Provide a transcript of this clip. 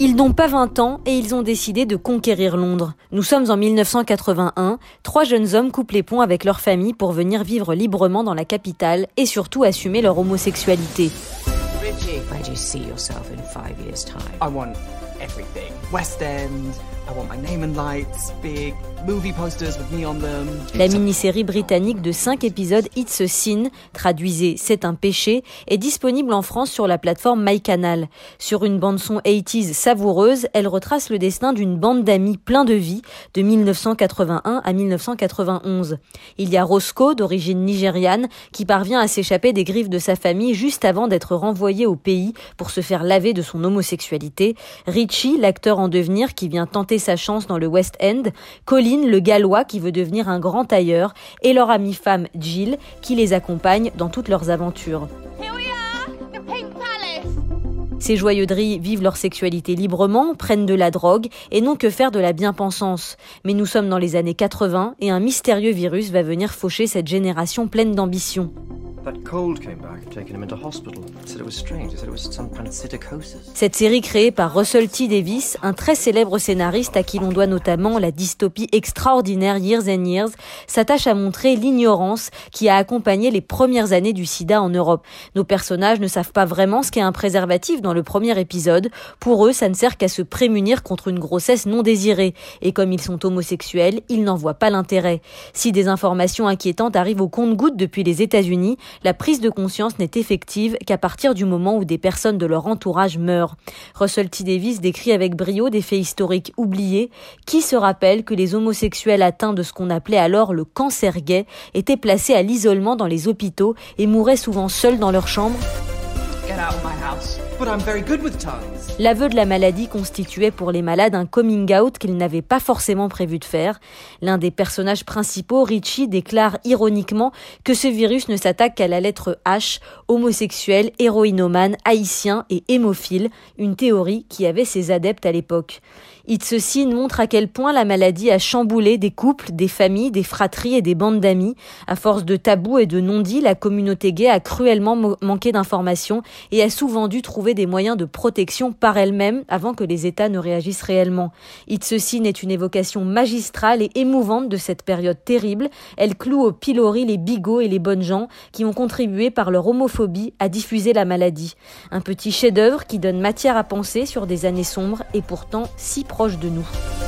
Ils n'ont pas 20 ans et ils ont décidé de conquérir Londres. Nous sommes en 1981, trois jeunes hommes coupent les ponts avec leur famille pour venir vivre librement dans la capitale et surtout assumer leur homosexualité. Richie, where do you see yourself in five years' time? I want everything. West End. I want my name and lights, big movie posters with me on them. La mini-série britannique de 5 épisodes It's a Sin, traduisez C'est un péché, est disponible en France sur la plateforme MyCanal. Sur une bande-son 80s savoureuse, elle retrace le destin d'une bande d'amis plein de vie de 1981 à 1991. Il y a Roscoe, d'origine nigériane, qui parvient à s'échapper des griffes de sa famille juste avant d'être renvoyé au pays pour se faire laver de son homosexualité. Richie, l'acteur en devenir qui vient tenter sa chance dans le West End, Colin, le gallois qui veut devenir un grand tailleur, et leur amie femme Jill qui les accompagne dans toutes leurs aventures. Ces joyeuderies vivent leur sexualité librement, prennent de la drogue et n'ont que faire de la bien-pensance. Mais nous sommes dans les années 80 et un mystérieux virus va venir faucher cette génération pleine d'ambition. Cette série créée par Russell T. Davis, un très célèbre scénariste à qui l'on doit notamment la dystopie extraordinaire Years and Years, s'attache à montrer l'ignorance qui a accompagné les premières années du sida en Europe. Nos personnages ne savent pas vraiment ce qu'est un préservatif dans le premier épisode. Pour eux, ça ne sert qu'à se prémunir contre une grossesse non désirée. Et comme ils sont homosexuels, ils n'en voient pas l'intérêt. Si des informations inquiétantes arrivent au compte-gouttes depuis les États-Unis, la prise de conscience n'est effective qu'à partir du moment où des personnes de leur entourage meurent. Russell T. Davis décrit avec brio des faits historiques oubliés. Qui se rappelle que les homosexuels atteints de ce qu'on appelait alors le cancer gay étaient placés à l'isolement dans les hôpitaux et mouraient souvent seuls dans leur chambre L'aveu de la maladie constituait pour les malades un coming out qu'ils n'avaient pas forcément prévu de faire. L'un des personnages principaux, Richie, déclare ironiquement que ce virus ne s'attaque qu'à la lettre H, homosexuel, héroïnomane, haïtien et hémophile, une théorie qui avait ses adeptes à l'époque. It's ceci montre à quel point la maladie a chamboulé des couples, des familles, des fratries et des bandes d'amis. À force de tabous et de non-dits, la communauté gay a cruellement manqué d'informations et a souvent dû trouver des moyens de protection par elle-même avant que les États ne réagissent réellement. It's ceci n'est une évocation magistrale et émouvante de cette période terrible. Elle cloue au pilori les bigots et les bonnes gens qui ont contribué par leur homophobie à diffuser la maladie. Un petit chef-d'œuvre qui donne matière à penser sur des années sombres et pourtant si proches de nous.